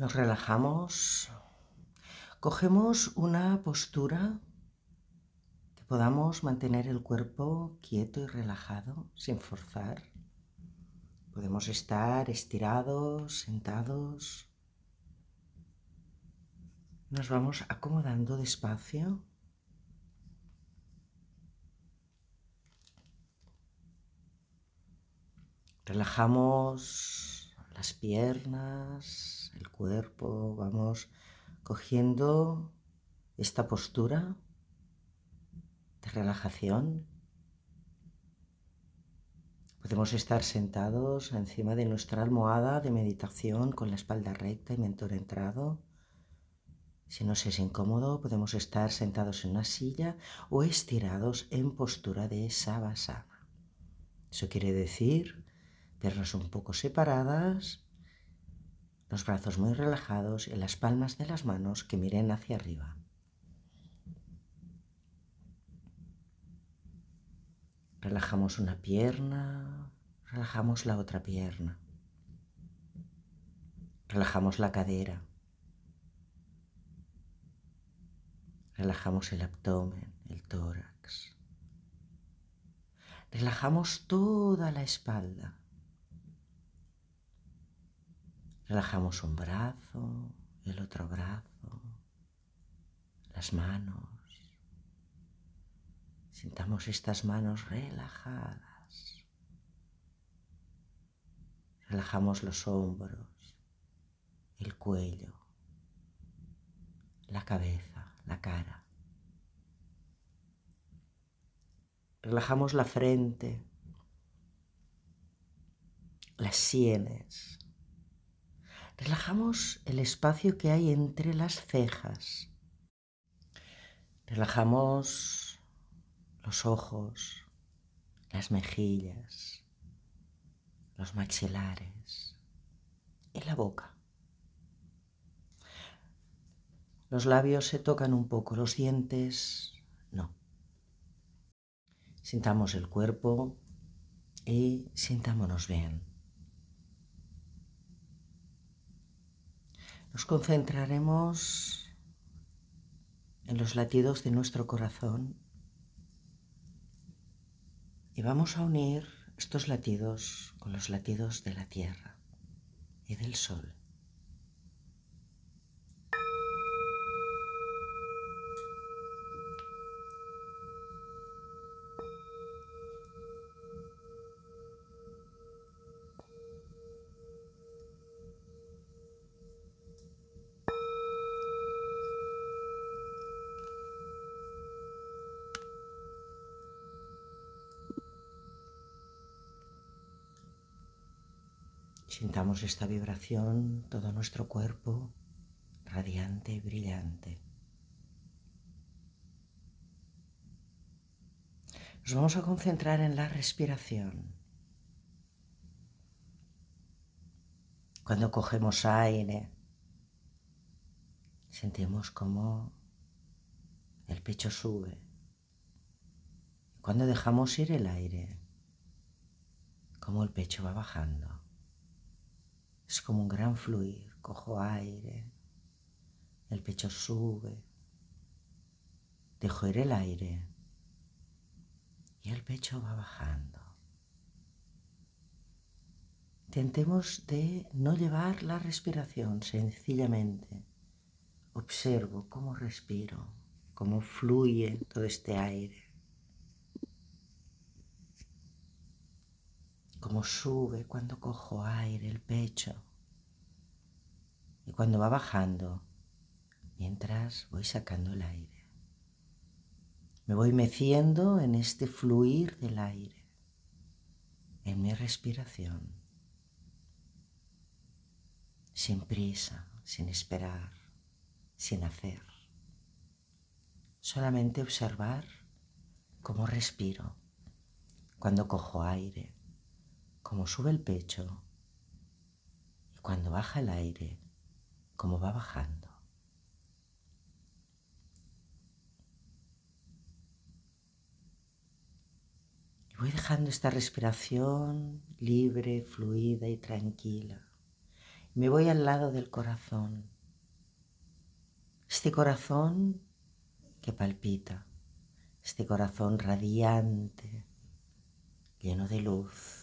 Nos relajamos, cogemos una postura que podamos mantener el cuerpo quieto y relajado sin forzar. Podemos estar estirados, sentados. Nos vamos acomodando despacio. Relajamos las piernas, el cuerpo, vamos cogiendo esta postura de relajación. Podemos estar sentados encima de nuestra almohada de meditación con la espalda recta y mentón entrado. Si nos es incómodo, podemos estar sentados en una silla o estirados en postura de Savasana. Eso quiere decir piernas un poco separadas, los brazos muy relajados y las palmas de las manos que miren hacia arriba. Relajamos una pierna, relajamos la otra pierna. Relajamos la cadera. Relajamos el abdomen, el tórax. Relajamos toda la espalda. Relajamos un brazo, el otro brazo, las manos. Sintamos estas manos relajadas. Relajamos los hombros, el cuello, la cabeza, la cara. Relajamos la frente, las sienes, Relajamos el espacio que hay entre las cejas. Relajamos los ojos, las mejillas, los maxilares y la boca. Los labios se tocan un poco, los dientes no. Sintamos el cuerpo y sintámonos bien. Nos concentraremos en los latidos de nuestro corazón y vamos a unir estos latidos con los latidos de la tierra y del sol. Sintamos esta vibración, todo nuestro cuerpo radiante y brillante. Nos vamos a concentrar en la respiración. Cuando cogemos aire, sentimos como el pecho sube. Cuando dejamos ir el aire, como el pecho va bajando. Es como un gran fluir. Cojo aire, el pecho sube, dejo ir el aire y el pecho va bajando. Intentemos de no llevar la respiración, sencillamente observo cómo respiro, cómo fluye todo este aire. Cómo sube cuando cojo aire el pecho y cuando va bajando mientras voy sacando el aire. Me voy meciendo en este fluir del aire, en mi respiración, sin prisa, sin esperar, sin hacer. Solamente observar cómo respiro cuando cojo aire cómo sube el pecho y cuando baja el aire, cómo va bajando. Voy dejando esta respiración libre, fluida y tranquila. Me voy al lado del corazón. Este corazón que palpita, este corazón radiante, lleno de luz,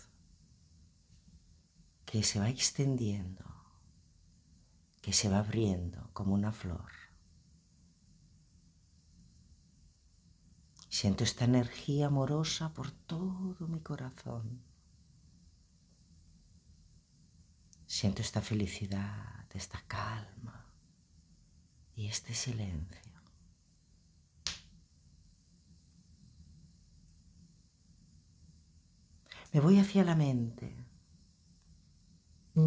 que se va extendiendo, que se va abriendo como una flor. Siento esta energía amorosa por todo mi corazón. Siento esta felicidad, esta calma y este silencio. Me voy hacia la mente,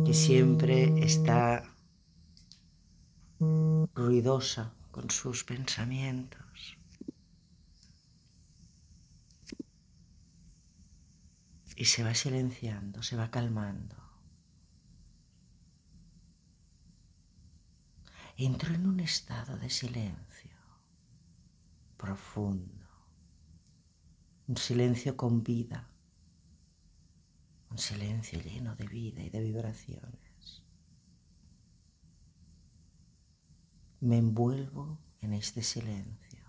que siempre está ruidosa con sus pensamientos. Y se va silenciando, se va calmando. Entro en un estado de silencio profundo, un silencio con vida, un silencio lleno de vida y de vibraciones. Me envuelvo en este silencio.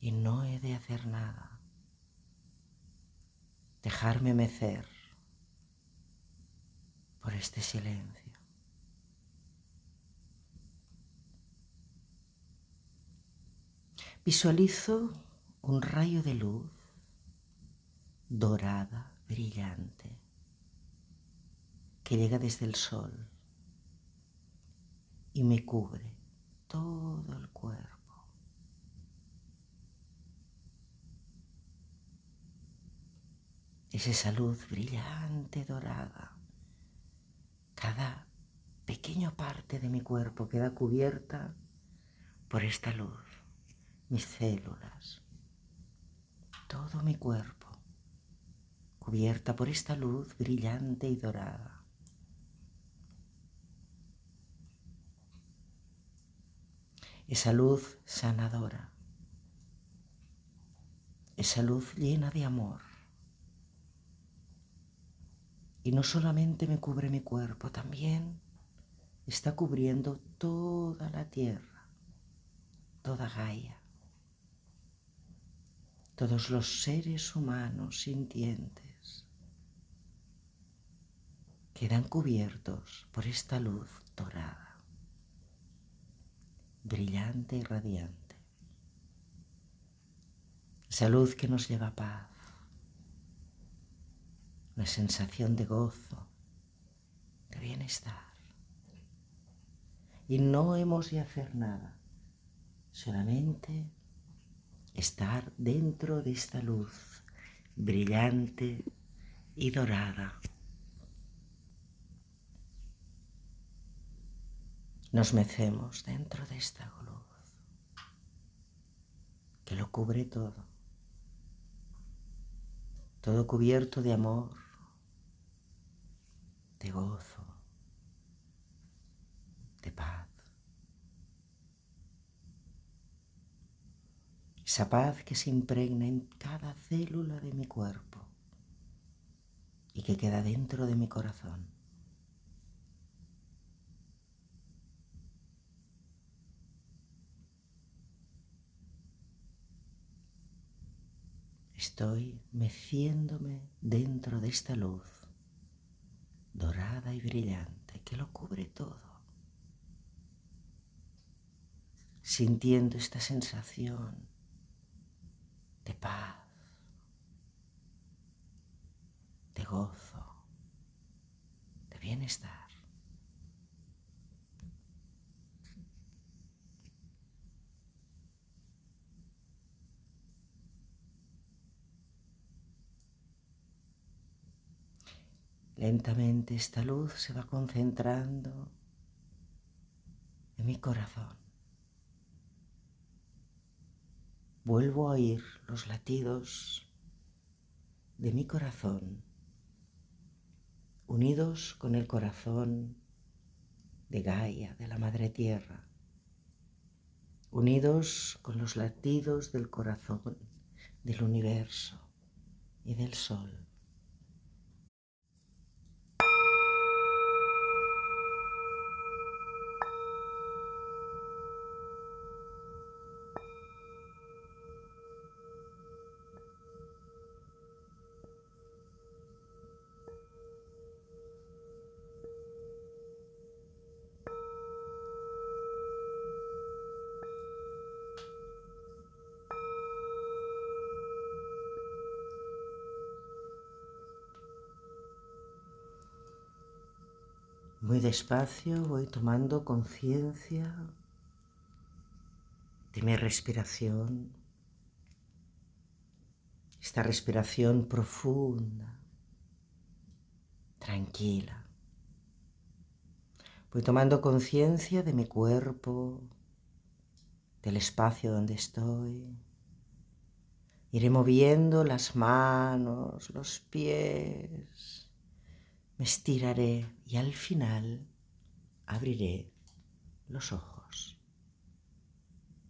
Y no he de hacer nada. Dejarme mecer por este silencio. Visualizo un rayo de luz dorada, brillante, que llega desde el sol y me cubre todo el cuerpo. Es esa luz brillante, dorada. Cada pequeña parte de mi cuerpo queda cubierta por esta luz. Mis células, todo mi cuerpo, cubierta por esta luz brillante y dorada. Esa luz sanadora, esa luz llena de amor. Y no solamente me cubre mi cuerpo, también está cubriendo toda la tierra, toda Gaia todos los seres humanos sintientes quedan cubiertos por esta luz dorada, brillante y radiante. Esa luz que nos lleva paz, una sensación de gozo, de bienestar. Y no hemos de hacer nada, solamente estar dentro de esta luz brillante y dorada. Nos mecemos dentro de esta luz que lo cubre todo, todo cubierto de amor, de gozo, de paz. Esa paz que se impregna en cada célula de mi cuerpo y que queda dentro de mi corazón. Estoy meciéndome dentro de esta luz dorada y brillante que lo cubre todo. Sintiendo esta sensación de paz, de gozo, de bienestar. Lentamente esta luz se va concentrando en mi corazón. Vuelvo a oír los latidos de mi corazón, unidos con el corazón de Gaia, de la Madre Tierra, unidos con los latidos del corazón del universo y del Sol. Muy despacio voy tomando conciencia de mi respiración, esta respiración profunda, tranquila. Voy tomando conciencia de mi cuerpo, del espacio donde estoy. Iré moviendo las manos, los pies. Me estiraré y al final abriré los ojos.